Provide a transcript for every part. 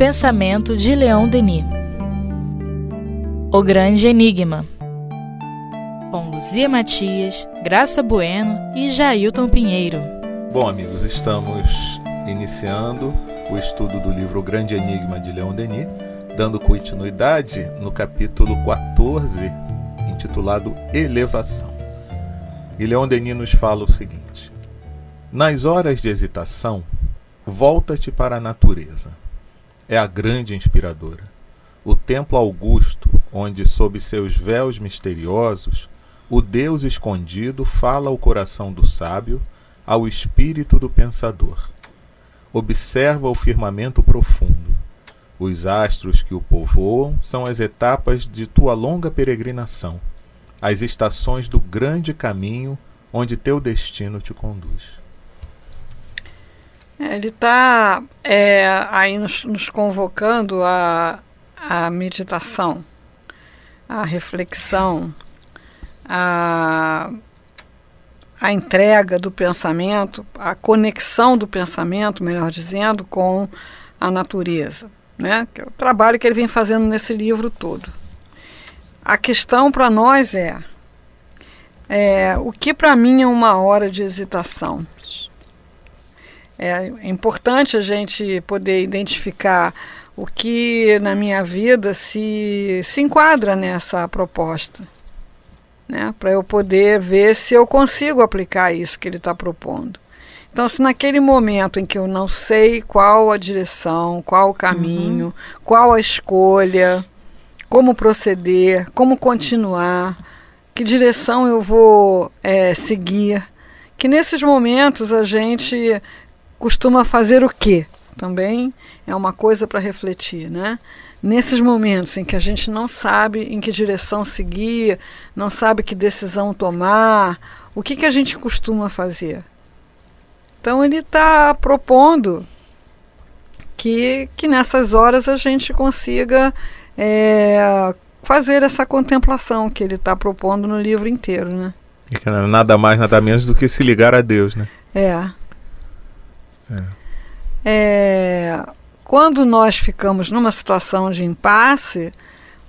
pensamento de Leon Denis. O Grande Enigma. Com Luzia Matias, Graça Bueno e Jailton Pinheiro. Bom, amigos, estamos iniciando o estudo do livro O Grande Enigma de Leon Denis, dando continuidade no capítulo 14, intitulado Elevação. E Leon Denis nos fala o seguinte: Nas horas de hesitação, volta-te para a natureza. É a grande inspiradora. O templo augusto, onde, sob seus véus misteriosos, o Deus escondido fala ao coração do sábio, ao espírito do pensador. Observa o firmamento profundo. Os astros que o povoam são as etapas de tua longa peregrinação, as estações do grande caminho onde teu destino te conduz. É, ele está é, aí nos, nos convocando a, a meditação, a reflexão, a, a entrega do pensamento, a conexão do pensamento, melhor dizendo, com a natureza. Né? Que é o trabalho que ele vem fazendo nesse livro todo. A questão para nós é, é o que para mim é uma hora de hesitação. É importante a gente poder identificar o que na minha vida se, se enquadra nessa proposta né, para eu poder ver se eu consigo aplicar isso que ele está propondo. Então, se naquele momento em que eu não sei qual a direção, qual o caminho, uhum. qual a escolha, como proceder, como continuar, que direção eu vou é, seguir, que nesses momentos a gente costuma fazer o quê? Também é uma coisa para refletir, né? nesses momentos em que a gente não sabe em que direção seguir, não sabe que decisão tomar, o que, que a gente costuma fazer? Então ele está propondo que, que nessas horas a gente consiga é, fazer essa contemplação que ele está propondo no livro inteiro, né? E nada mais, nada menos do que se ligar a Deus, né? É. É. é quando nós ficamos numa situação de impasse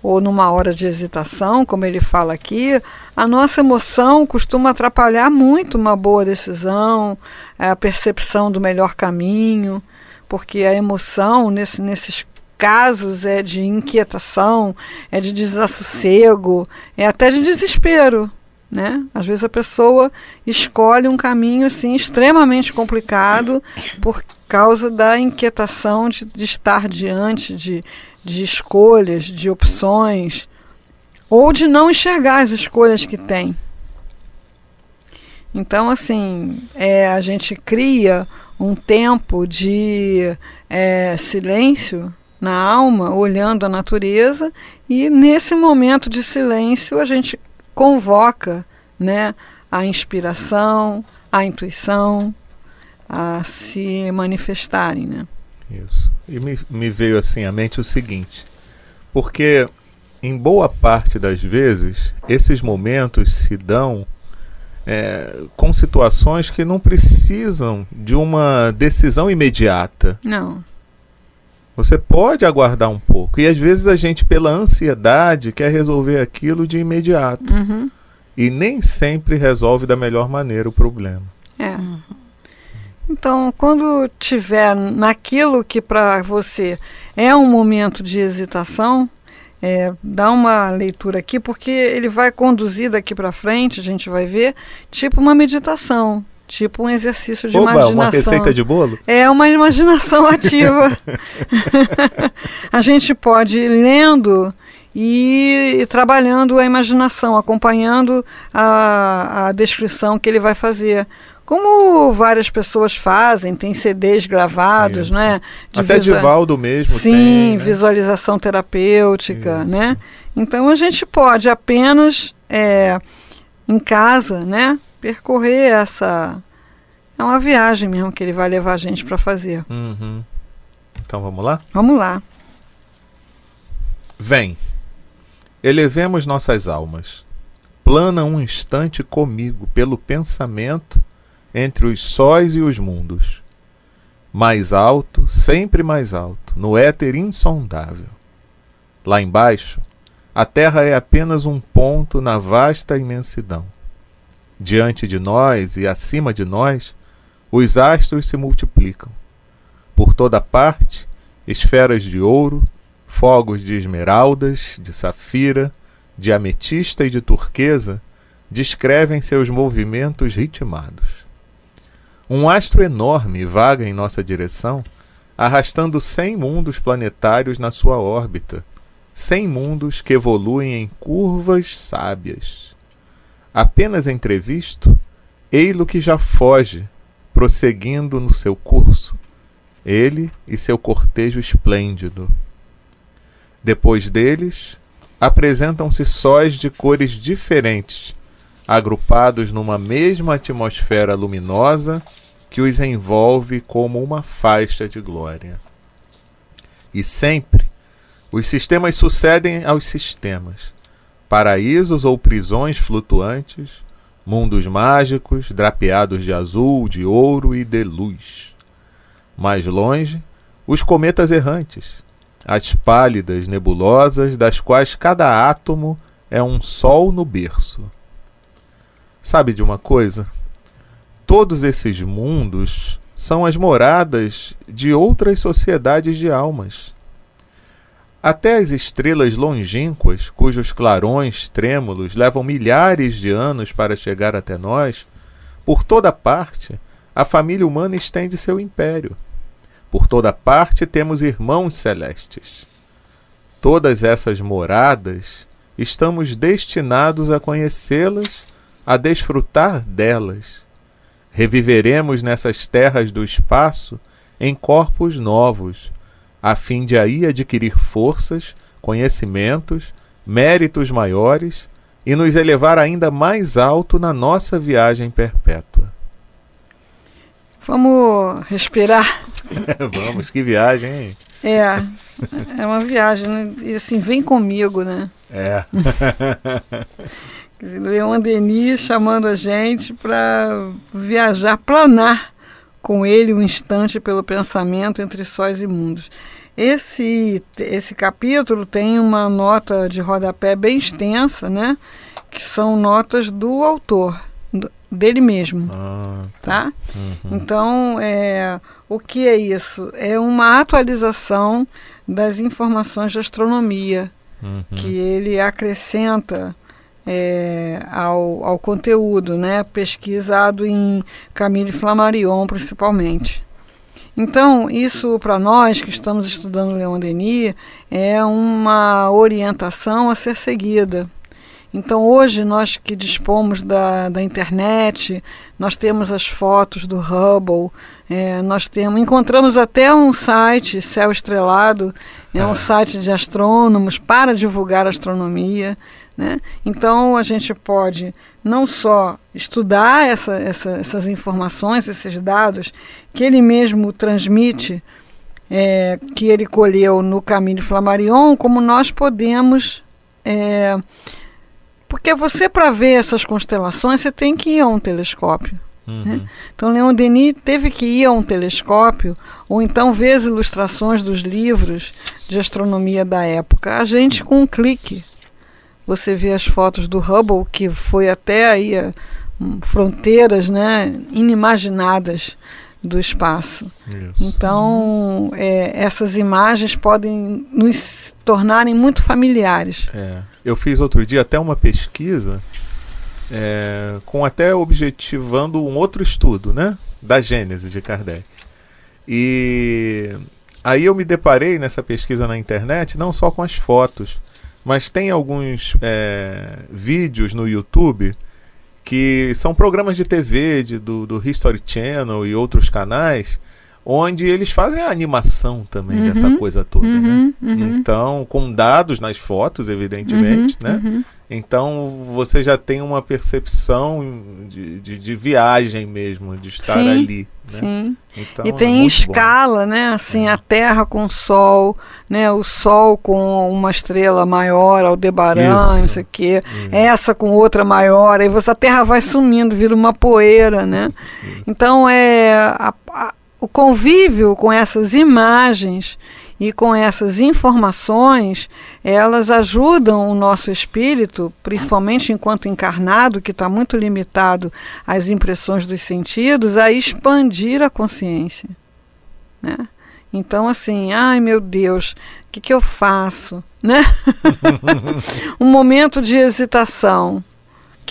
ou numa hora de hesitação, como ele fala aqui, a nossa emoção costuma atrapalhar muito uma boa decisão, a percepção do melhor caminho, porque a emoção nesse, nesses casos é de inquietação, é de desassossego, é até de desespero. Né? Às vezes a pessoa escolhe um caminho assim extremamente complicado por causa da inquietação de, de estar diante de, de escolhas, de opções, ou de não enxergar as escolhas que tem. Então, assim, é, a gente cria um tempo de é, silêncio na alma, olhando a natureza, e nesse momento de silêncio a gente convoca né, a inspiração, a intuição, a se manifestarem, né? Isso. E me, me veio assim à mente o seguinte, porque em boa parte das vezes esses momentos se dão é, com situações que não precisam de uma decisão imediata. Não. Você pode aguardar um pouco. E às vezes a gente, pela ansiedade, quer resolver aquilo de imediato. Uhum. E nem sempre resolve da melhor maneira o problema. É. Então, quando tiver naquilo que para você é um momento de hesitação, é, dá uma leitura aqui, porque ele vai conduzir daqui para frente, a gente vai ver, tipo uma meditação, tipo um exercício de Oba, imaginação. uma receita de bolo? É uma imaginação ativa. a gente pode ir lendo e, e, trabalhando a imaginação, acompanhando a, a descrição que ele vai fazer como várias pessoas fazem, tem CDs gravados, Isso. né? De Até visual... Divaldo mesmo Sim, tem, né? visualização terapêutica, Isso. né? Então a gente pode apenas é, em casa, né? Percorrer essa é uma viagem mesmo que ele vai levar a gente para fazer. Uhum. Então vamos lá? Vamos lá. Vem, elevemos nossas almas. Plana um instante comigo pelo pensamento entre os sóis e os mundos. mais alto, sempre mais alto, no éter insondável. Lá embaixo, a Terra é apenas um ponto na vasta imensidão. Diante de nós e acima de nós, os astros se multiplicam. Por toda parte, esferas de ouro, fogos de esmeraldas, de safira, de ametista e de turquesa descrevem seus movimentos ritmados. Um astro enorme vaga em nossa direção, arrastando cem mundos planetários na sua órbita, cem mundos que evoluem em curvas sábias. Apenas entrevisto, ei-lo que já foge, prosseguindo no seu curso, ele e seu cortejo esplêndido. Depois deles, apresentam-se sóis de cores diferentes, agrupados numa mesma atmosfera luminosa que os envolve como uma faixa de glória. E sempre os sistemas sucedem aos sistemas, paraísos ou prisões flutuantes, mundos mágicos drapeados de azul, de ouro e de luz. Mais longe, os cometas errantes, as pálidas nebulosas das quais cada átomo é um sol no berço. Sabe de uma coisa? Todos esses mundos são as moradas de outras sociedades de almas. Até as estrelas longínquas, cujos clarões trêmulos levam milhares de anos para chegar até nós, por toda parte, a família humana estende seu império. Por toda parte temos irmãos celestes. Todas essas moradas estamos destinados a conhecê-las, a desfrutar delas. Reviveremos nessas terras do espaço em corpos novos, a fim de aí adquirir forças, conhecimentos, méritos maiores e nos elevar ainda mais alto na nossa viagem perpétua. Vamos respirar. Vamos, que viagem, hein? É, é uma viagem, né? E assim, vem comigo, né? É. Quer dizer, Leon Denis chamando a gente para viajar, planar com ele um instante pelo pensamento entre sóis e mundos. Esse, esse capítulo tem uma nota de rodapé bem extensa, né? Que são notas do autor dele mesmo, ah, tá? tá? Uhum. Então, é, o que é isso? É uma atualização das informações de astronomia uhum. que ele acrescenta é, ao, ao conteúdo, né? Pesquisado em Camille Flammarion, principalmente. Então, isso para nós que estamos estudando Leon Denis é uma orientação a ser seguida. Então, hoje, nós que dispomos da, da internet, nós temos as fotos do Hubble, é, nós temos, encontramos até um site, Céu Estrelado, é um é. site de astrônomos para divulgar astronomia. Né? Então, a gente pode não só estudar essa, essa, essas informações, esses dados que ele mesmo transmite, é, que ele colheu no caminho Flammarion, como nós podemos é, porque você, para ver essas constelações, você tem que ir a um telescópio. Uhum. Né? Então, Leon Denis teve que ir a um telescópio, ou então ver as ilustrações dos livros de astronomia da época. A gente, com um clique, você vê as fotos do Hubble, que foi até aí a, um, fronteiras né, inimaginadas do espaço. Isso. Então, é, essas imagens podem nos tornarem muito familiares. É. Eu fiz outro dia até uma pesquisa é, com até objetivando um outro estudo, né? Da Gênese de Kardec. E aí eu me deparei nessa pesquisa na internet não só com as fotos, mas tem alguns é, vídeos no YouTube que são programas de TV de, do, do History Channel e outros canais onde eles fazem a animação também uhum, dessa coisa toda, né? uhum, né? Uhum. Então, com dados nas fotos, evidentemente, uhum, né? Uhum. Então, você já tem uma percepção de, de, de viagem mesmo, de estar sim, ali. Né? Sim. Então, e tem é escala, bom. né? Assim, é. a Terra com o Sol, né? O Sol com uma estrela maior, Aldebaran, não sei o quê. Essa com outra maior, aí você, a Terra vai sumindo, vira uma poeira, né? Isso. Então, é... A, a, o convívio com essas imagens e com essas informações, elas ajudam o nosso espírito, principalmente enquanto encarnado, que está muito limitado às impressões dos sentidos, a expandir a consciência. Né? Então, assim, ai meu Deus, o que, que eu faço? Né? um momento de hesitação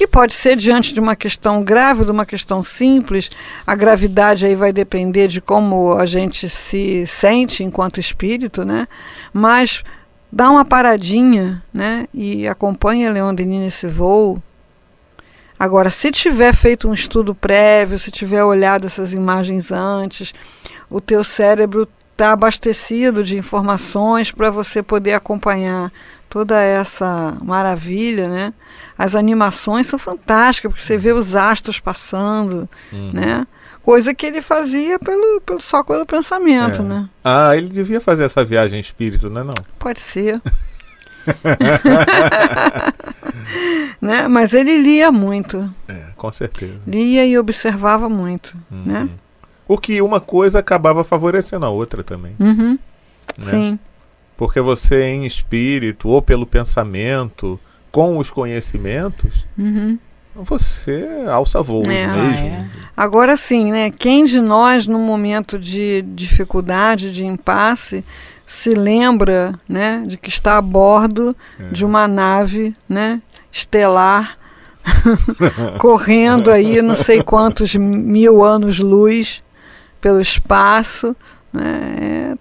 que pode ser diante de uma questão grave, de uma questão simples. A gravidade aí vai depender de como a gente se sente enquanto espírito, né? Mas dá uma paradinha, né? E acompanha Leon nesse voo. Agora, se tiver feito um estudo prévio, se tiver olhado essas imagens antes, o teu cérebro está abastecido de informações para você poder acompanhar toda essa maravilha, né? As animações são fantásticas, porque você vê os astros passando, uhum. né? Coisa que ele fazia pelo, pelo só pelo pensamento, é. né? Ah, ele devia fazer essa viagem em espírito, não é não? Pode ser. né? Mas ele lia muito. É, com certeza. Lia e observava muito, uhum. né? O que uma coisa acabava favorecendo a outra também. Uhum. Né? Sim. Porque você, em espírito ou pelo pensamento, com os conhecimentos, uhum. você alça voos é, mesmo. É. Agora sim, né? Quem de nós, num momento de dificuldade, de impasse, se lembra né, de que está a bordo é. de uma nave né, estelar correndo aí não sei quantos mil anos-luz pelo espaço. Né?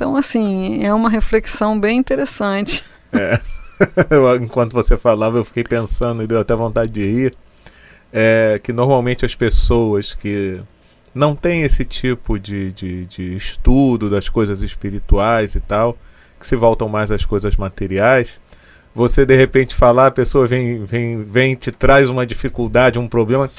Então, assim, é uma reflexão bem interessante. É. Enquanto você falava, eu fiquei pensando e deu até vontade de rir. É, que normalmente as pessoas que não têm esse tipo de, de, de estudo das coisas espirituais e tal, que se voltam mais às coisas materiais, você de repente falar, a pessoa vem, vem, vem te traz uma dificuldade, um problema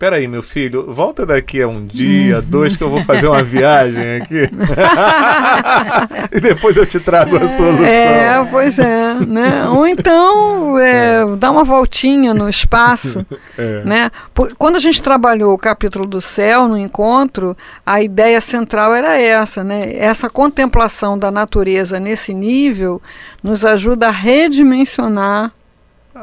Peraí, meu filho, volta daqui a um dia, dois, que eu vou fazer uma viagem aqui. e depois eu te trago a solução. É, pois é. Né? Ou então, é, é. dá uma voltinha no espaço. É. Né? Quando a gente trabalhou o capítulo do céu no encontro, a ideia central era essa. Né? Essa contemplação da natureza nesse nível nos ajuda a redimensionar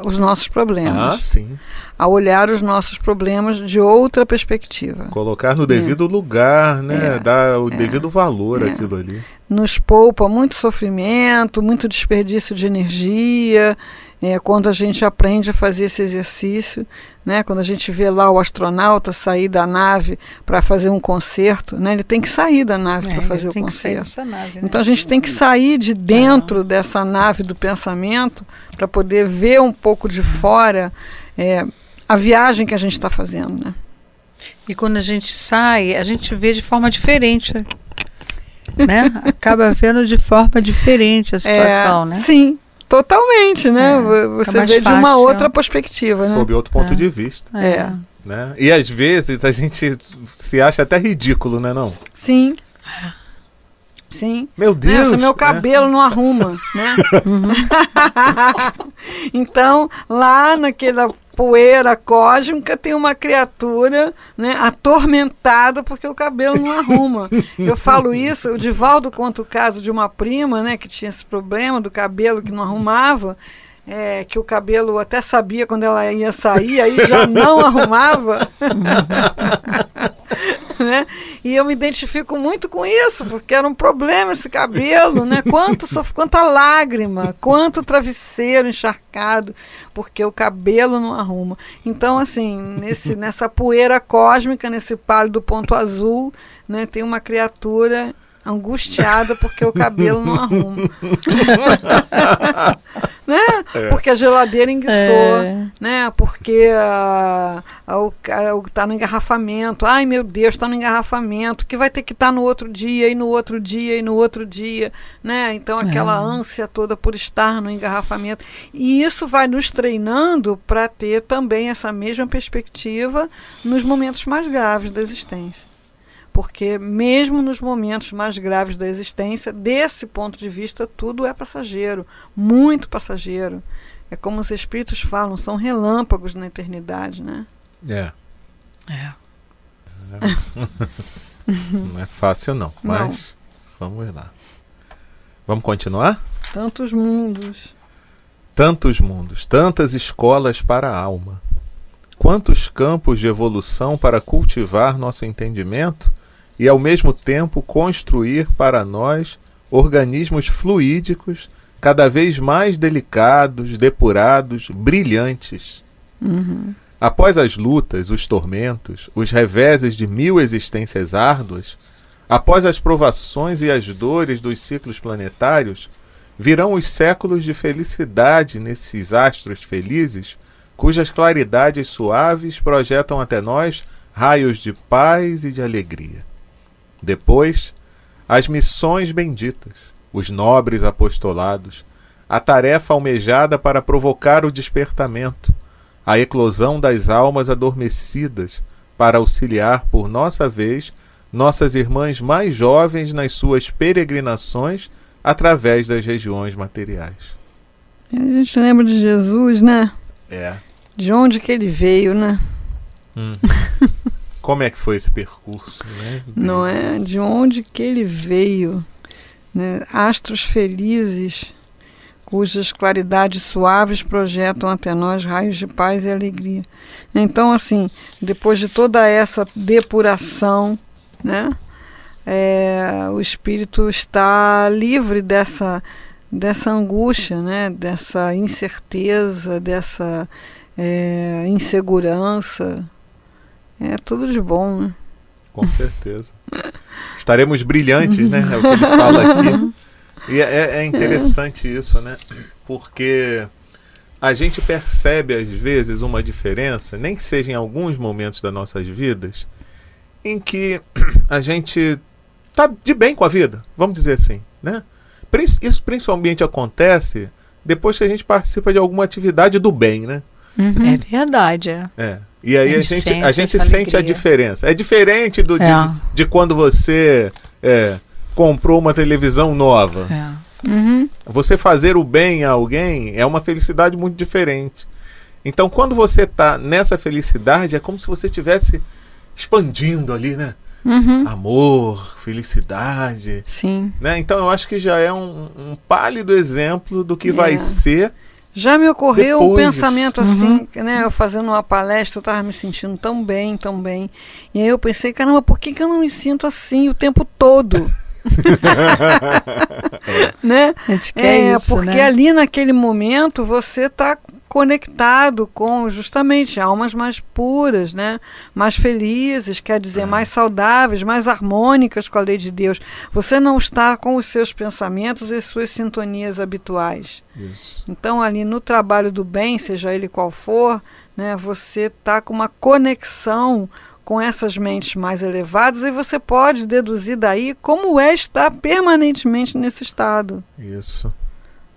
os nossos problemas. Ah, sim a olhar os nossos problemas de outra perspectiva. Colocar no devido é. lugar, né? É. Dar o é. devido valor é. àquilo ali. Nos poupa muito sofrimento, muito desperdício de energia. É, quando a gente aprende a fazer esse exercício, né? quando a gente vê lá o astronauta sair da nave para fazer um concerto, né? ele tem que sair da nave é, para fazer o concerto. Nave, né? Então a gente tem que sair de dentro dessa nave do pensamento para poder ver um pouco de fora é, a viagem que a gente está fazendo, né? E quando a gente sai, a gente vê de forma diferente, né? Acaba vendo de forma diferente a situação, é, né? Sim, totalmente, né? É, Você vê fácil. de uma outra perspectiva, né? Sob outro ponto é. de vista. É. Né? E às vezes a gente se acha até ridículo, né não? Sim. Sim. Meu Deus. Nossa, meu cabelo não arruma, né? então, lá naquela poeira cósmica tem uma criatura né, atormentada porque o cabelo não arruma. Eu falo isso, o Divaldo conta o caso de uma prima né, que tinha esse problema do cabelo que não arrumava. É, que o cabelo até sabia quando ela ia sair, aí já não arrumava. né? E eu me identifico muito com isso, porque era um problema esse cabelo, né? Quanto sof... quanta lágrima, quanto travesseiro encharcado, porque o cabelo não arruma. Então, assim, nesse, nessa poeira cósmica, nesse pálido ponto azul, né, tem uma criatura angustiada porque o cabelo não arruma. né? É. Porque a geladeira enguiçou, é. né? Porque uh, uh, tá no engarrafamento. Ai, meu Deus, está no engarrafamento. Que vai ter que estar tá no outro dia, e no outro dia, e no outro dia, né? Então, aquela é. ânsia toda por estar no engarrafamento. E isso vai nos treinando para ter também essa mesma perspectiva nos momentos mais graves da existência porque mesmo nos momentos mais graves da existência, desse ponto de vista, tudo é passageiro, muito passageiro. É como os espíritos falam, são relâmpagos na eternidade, né? É. É. Não é fácil não, mas não. vamos lá. Vamos continuar? Tantos mundos. Tantos mundos, tantas escolas para a alma. Quantos campos de evolução para cultivar nosso entendimento e ao mesmo tempo construir para nós organismos fluídicos cada vez mais delicados, depurados, brilhantes. Uhum. Após as lutas, os tormentos, os reveses de mil existências árduas, após as provações e as dores dos ciclos planetários, virão os séculos de felicidade nesses astros felizes, cujas claridades suaves projetam até nós raios de paz e de alegria. Depois, as missões benditas, os nobres apostolados, a tarefa almejada para provocar o despertamento, a eclosão das almas adormecidas, para auxiliar por nossa vez nossas irmãs mais jovens nas suas peregrinações através das regiões materiais. A gente lembra de Jesus, né? É. De onde que ele veio, né? Hum. Como é que foi esse percurso, né? Não é? De onde que ele veio? Né? Astros felizes, cujas claridades suaves projetam até nós raios de paz e alegria. Então, assim, depois de toda essa depuração, né? É, o espírito está livre dessa dessa angústia, né? Dessa incerteza, dessa é, insegurança, é tudo de bom, né? Com certeza. Estaremos brilhantes, né? É o que ele fala aqui. E é, é interessante isso, né? Porque a gente percebe às vezes uma diferença, nem que seja em alguns momentos das nossas vidas, em que a gente tá de bem com a vida, vamos dizer assim, né? Isso principalmente acontece depois que a gente participa de alguma atividade do bem, né? Uhum. É verdade. É. é. E aí a gente, a gente, a gente sente a diferença. É diferente do, é. de, de, quando você é, comprou uma televisão nova. É. Uhum. Você fazer o bem a alguém é uma felicidade muito diferente. Então, quando você está nessa felicidade, é como se você estivesse expandindo ali, né? Uhum. Amor, felicidade. Sim. Né? Então, eu acho que já é um, um pálido exemplo do que vai é. ser já me ocorreu Depois. um pensamento assim, uhum. né? Eu fazendo uma palestra, eu estava me sentindo tão bem, tão bem. E aí eu pensei, caramba, por que, que eu não me sinto assim o tempo todo? né? é, isso, porque né? ali naquele momento você está conectado com justamente almas mais puras, né? mais felizes, quer dizer, é. mais saudáveis, mais harmônicas com a lei de Deus. Você não está com os seus pensamentos e suas sintonias habituais. Isso. Então, ali no trabalho do bem, seja ele qual for, né, você está com uma conexão com essas mentes mais elevadas e você pode deduzir daí como é estar permanentemente nesse estado. Isso.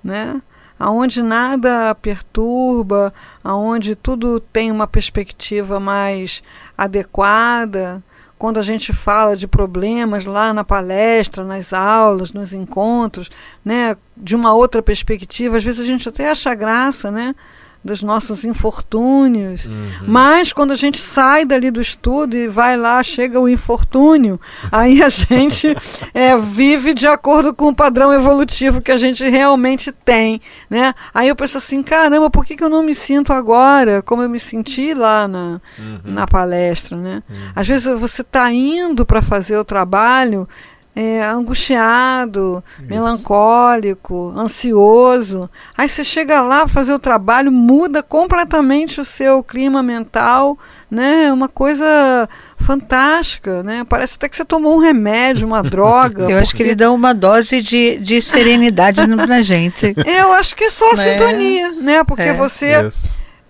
Né? Aonde nada perturba, aonde tudo tem uma perspectiva mais adequada. Quando a gente fala de problemas lá na palestra, nas aulas, nos encontros, né, de uma outra perspectiva, às vezes a gente até acha graça, né? Dos nossos infortúnios. Uhum. Mas quando a gente sai dali do estudo e vai lá, chega o infortúnio, aí a gente é, vive de acordo com o padrão evolutivo que a gente realmente tem. Né? Aí eu penso assim, caramba, por que, que eu não me sinto agora como eu me senti lá na, uhum. na palestra? Né? Uhum. Às vezes você está indo para fazer o trabalho é, angustiado, Isso. melancólico, ansioso. Aí você chega lá para fazer o trabalho, muda completamente o seu clima mental, né? É uma coisa fantástica, né? Parece até que você tomou um remédio, uma droga. Eu porque... acho que ele dá uma dose de, de serenidade pra gente. Eu acho que é só né? sintonia, né? Porque é. você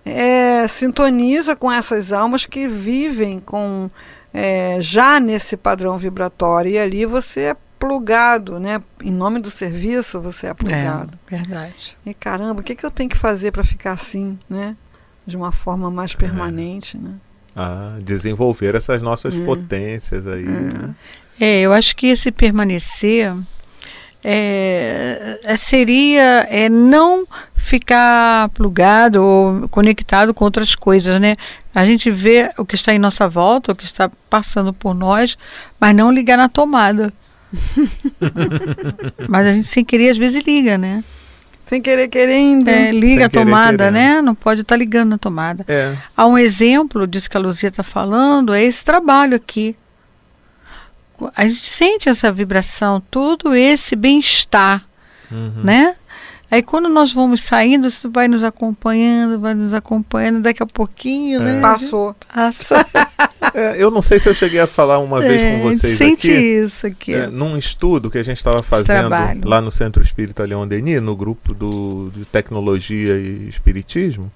é, sintoniza com essas almas que vivem com é, já nesse padrão vibratório. E ali você é plugado, né? Em nome do serviço, você é plugado. É, verdade. E caramba, o que, que eu tenho que fazer para ficar assim, né? De uma forma mais permanente, né? Ah, desenvolver essas nossas é. potências aí, é. né? É, eu acho que esse permanecer é, é, seria é, não ficar plugado ou conectado com outras coisas, né? A gente vê o que está em nossa volta, o que está passando por nós, mas não ligar na tomada. mas a gente sem querer às vezes liga, né? Sem querer querendo. É, liga Sem a querer tomada, querendo. né? Não pode estar ligando na tomada. É. Há um exemplo disso que a Luzia está falando, é esse trabalho aqui. A gente sente essa vibração, todo esse bem-estar, Uhum. né? Aí quando nós vamos saindo, isso vai nos acompanhando, vai nos acompanhando, daqui a pouquinho, né? Passou. Passa. É, eu não sei se eu cheguei a falar uma vez É, com vocês sente aqui. isso aqui. É, num estudo que a gente estava fazendo trabalho. lá no Centro Espírita Leon Denis, no grupo do, de Tecnologia e Espiritismo,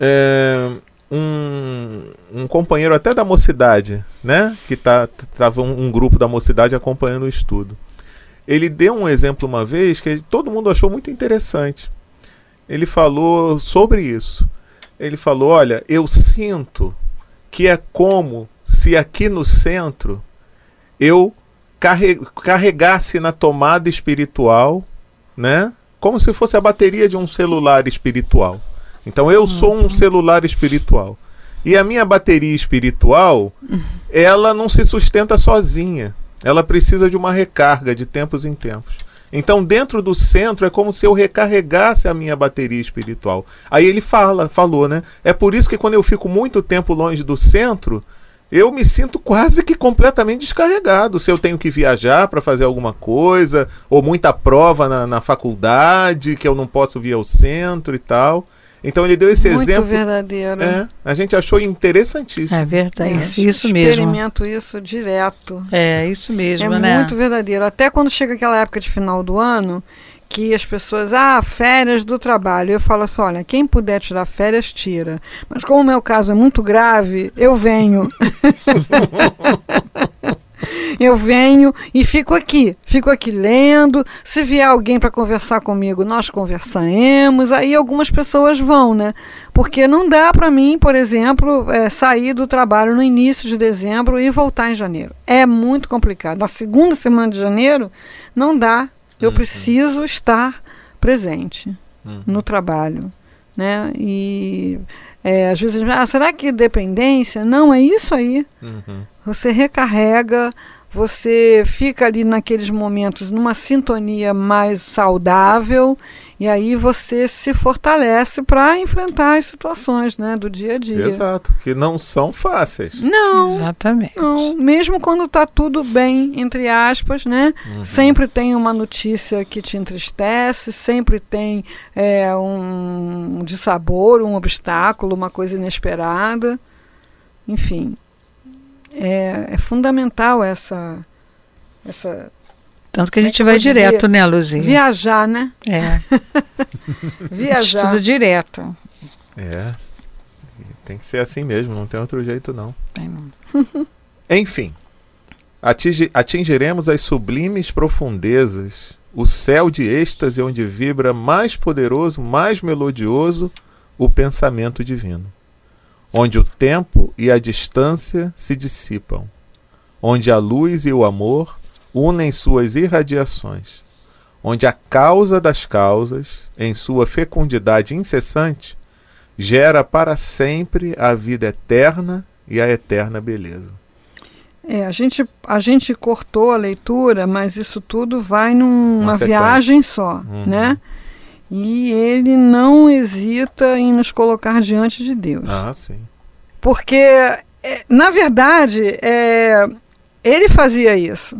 é, um, um companheiro até da mocidade, né? Que tá, tava um, um grupo da mocidade acompanhando o estudo. Ele deu um exemplo uma vez que todo mundo achou muito interessante. Ele falou sobre isso. Ele falou: Olha, eu sinto que é como se aqui no centro eu carre- carregasse na tomada espiritual, né? Como se fosse a bateria de um celular espiritual. Então eu sou um celular espiritual. E a minha bateria espiritual, ela não se sustenta sozinha. Ela precisa de uma recarga de tempos em tempos. Então, dentro do centro é como se eu recarregasse a minha bateria espiritual. Aí ele fala, falou, né? É por isso que quando eu fico muito tempo longe do centro, eu me sinto quase que completamente descarregado. Se eu tenho que viajar para fazer alguma coisa, ou muita prova na, na faculdade, que eu não posso vir ao centro e tal. Então ele deu esse Muito exemplo. verdadeiro. É, a gente achou interessantíssimo. É verdade, É, isso, isso mesmo. Experimento isso direto. É, isso mesmo, é né? muito verdadeiro. Até quando chega aquela época de final do ano, que as pessoas, ah, férias do trabalho. Eu falo assim: olha, quem puder tirar férias, tira. Mas como o meu caso é muito grave, eu venho. Eu venho e fico aqui, fico aqui lendo. Se vier alguém para conversar comigo, nós conversaremos. Aí algumas pessoas vão, né? Porque não dá para mim, por exemplo, é, sair do trabalho no início de dezembro e voltar em janeiro. É muito complicado. Na segunda semana de janeiro, não dá. Eu preciso estar presente Uhum. no trabalho. Né? E é, às vezes, ah, será que dependência? Não, é isso aí. Uhum. Você recarrega, você fica ali naqueles momentos numa sintonia mais saudável e aí você se fortalece para enfrentar as situações né, do dia a dia. Exato, que não são fáceis. Não, Exatamente. não, mesmo quando está tudo bem, entre aspas, né? Uhum. Sempre tem uma notícia que te entristece, sempre tem é, um dissabor, um obstáculo, uma coisa inesperada. Enfim, é, é fundamental essa, essa Tanto que a é gente que eu vai vou dizer? direto, né, Luzinha? viajar, né? É, Viajar. estudo direto. É. Tem que ser assim mesmo, não tem outro jeito não. Tem não. Enfim, atingi- atingiremos as sublimes profundezas, o céu de êxtase onde vibra mais poderoso, mais melodioso o pensamento divino, onde o tempo e a distância se dissipam, onde a luz e o amor unem suas irradiações, onde a causa das causas, em sua fecundidade incessante, gera para sempre a vida eterna e a eterna beleza. É, a gente, a gente cortou a leitura, mas isso tudo vai numa viagem só, Uhum. né? E ele não hesita em nos colocar diante de Deus. Ah, sim. Porque, é, na verdade, é, ele fazia isso.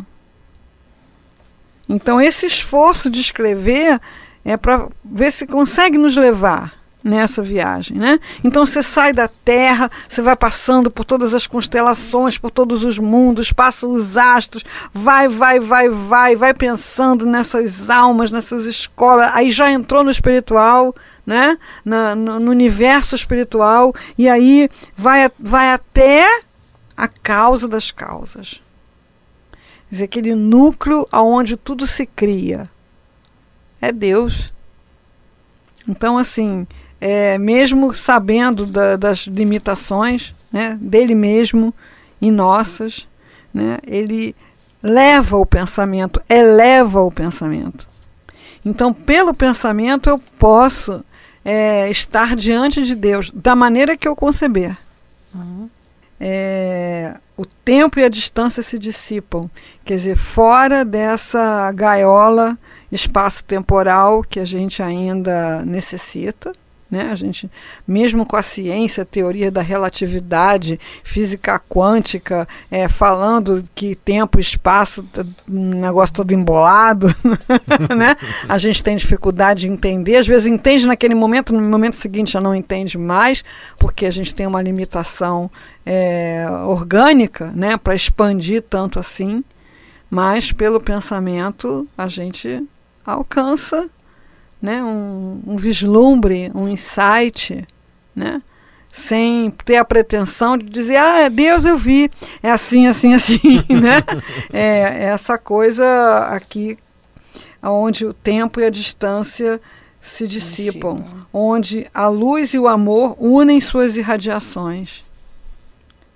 Então, esse esforço de escrever é para ver se consegue nos levar nessa viagem, né? Então você sai da Terra, você vai passando por todas as constelações, por todos os mundos, passa os astros, vai, vai, vai, vai, vai pensando nessas almas, nessas escolas, aí já entrou no espiritual, né? Na- no, no universo espiritual e aí vai, vai até a causa das causas. Quer dizer, aquele núcleo aonde tudo se cria. É Deus. Então, assim, é, mesmo sabendo da- das limitações né, dele mesmo e nossas, né, ele leva o pensamento, eleva o pensamento. Então, pelo pensamento, eu posso é, estar diante de Deus da maneira que eu conceber. Uhum. É, o tempo e a distância se dissipam. Quer dizer, fora dessa gaiola espaço-temporal que a gente ainda necessita, né? A gente, mesmo com a ciência, a teoria da relatividade, física quântica, é, falando que tempo e espaço, um negócio todo embolado, né? a gente tem dificuldade de entender. Às vezes entende naquele momento, no momento seguinte já não entende mais, porque a gente tem uma limitação é, orgânica né? para expandir tanto assim. Mas pelo pensamento a gente alcança né, um, um vislumbre, um insight, né, sem ter a pretensão de dizer, ah, é Deus eu vi, é assim, assim, assim, né? É, é essa coisa aqui onde o tempo e a distância se dissipam, onde a luz e o amor unem suas irradiações,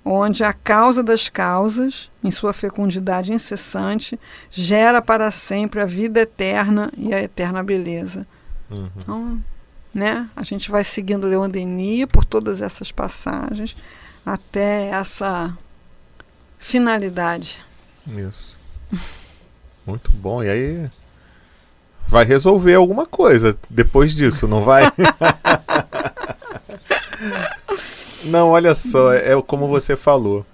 onde a causa das causas, em sua fecundidade incessante, gera para sempre a vida eterna e a eterna beleza. Uhum. Então, né, a gente vai seguindo Leon Denis por todas essas passagens até essa finalidade. Isso. Muito bom. E aí vai resolver alguma coisa depois disso, não vai? não, olha só, é como você falou.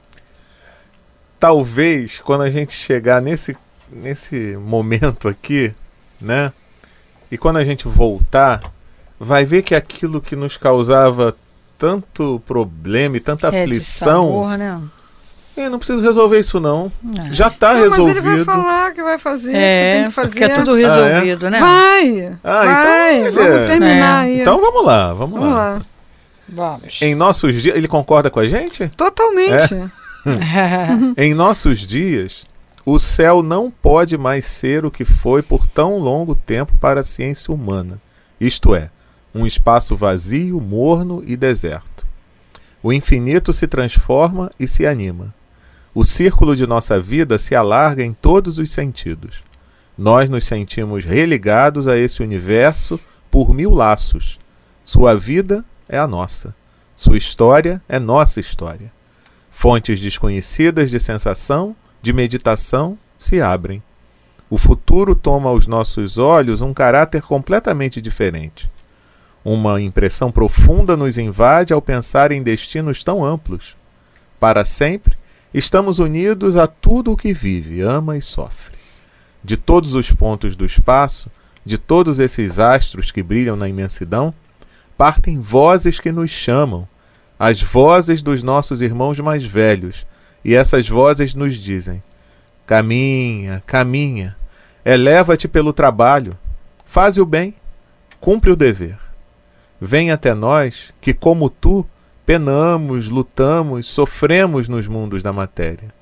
Talvez quando a gente chegar nesse nesse momento aqui, né? E quando a gente voltar, vai ver que aquilo que nos causava tanto problema e tanta é aflição. Sabor, né? Eu não preciso resolver isso, não. não. Já está resolvido. Mas ele vai falar que vai fazer, é, que você tem que fazer. Porque é tudo resolvido, ah, é? né? Vai! Ah, vai, então vamos terminar é. aí. Então vamos lá, vamos, vamos lá. lá. Vamos. Em nossos dias. Ele concorda com a gente? Totalmente. É? em nossos dias, o céu não pode mais ser o que foi por tão longo tempo para a ciência humana, isto é, um espaço vazio, morno e deserto. O infinito se transforma e se anima. O círculo de nossa vida se alarga em todos os sentidos. Nós nos sentimos religados a esse universo por mil laços. Sua vida é a nossa. Sua história é nossa história. Fontes desconhecidas de sensação de meditação se abrem. O futuro toma aos nossos olhos um caráter completamente diferente. Uma impressão profunda nos invade ao pensar em destinos tão amplos. Para sempre, estamos unidos a tudo o que vive, ama e sofre. De todos os pontos do espaço, de todos esses astros que brilham na imensidão, partem vozes que nos chamam, as vozes dos nossos irmãos mais velhos, e essas vozes nos dizem: Caminha, caminha, eleva-te pelo trabalho, faze o bem, cumpre o dever. Vem até nós, que como tu, penamos, lutamos, sofremos nos mundos da matéria.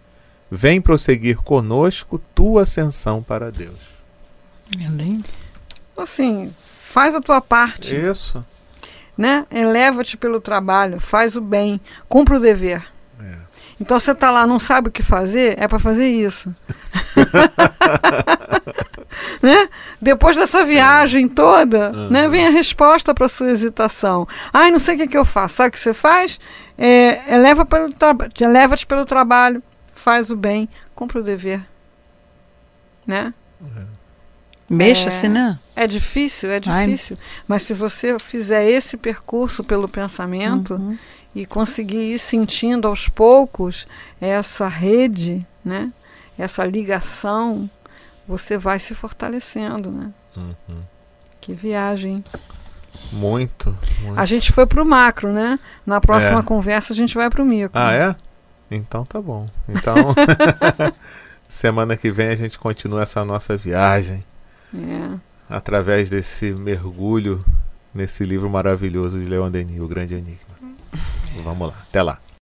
Vem prosseguir conosco tua ascensão para Deus. Assim, faz a tua parte. Isso. Né? Eleva-te pelo trabalho, faz o bem, cumpre o dever. Então você está lá, não sabe o que fazer, é para fazer isso. né? Depois dessa viagem toda, uhum. né, vem a resposta para sua hesitação. Ai, não sei o que, que eu faço. Sabe o que você faz? É, eleva pelo leva-te pelo trabalho, faz o bem, cumpre o dever. Né? Uhum. Mexa-se, é, né? É difícil, é difícil. Ai. Mas se você fizer esse percurso pelo pensamento, uhum e conseguir ir sentindo aos poucos essa rede, né? essa ligação, você vai se fortalecendo. Né? Uhum. Que viagem. Muito, muito. A gente foi para o macro, né? Na próxima é. conversa a gente vai para o micro. Ah, é? Então tá bom. Então, semana que vem a gente continua essa nossa viagem. É. Através desse mergulho nesse livro maravilhoso de Leon Denis, O Grande Enigma. Vamos lá. Até lá.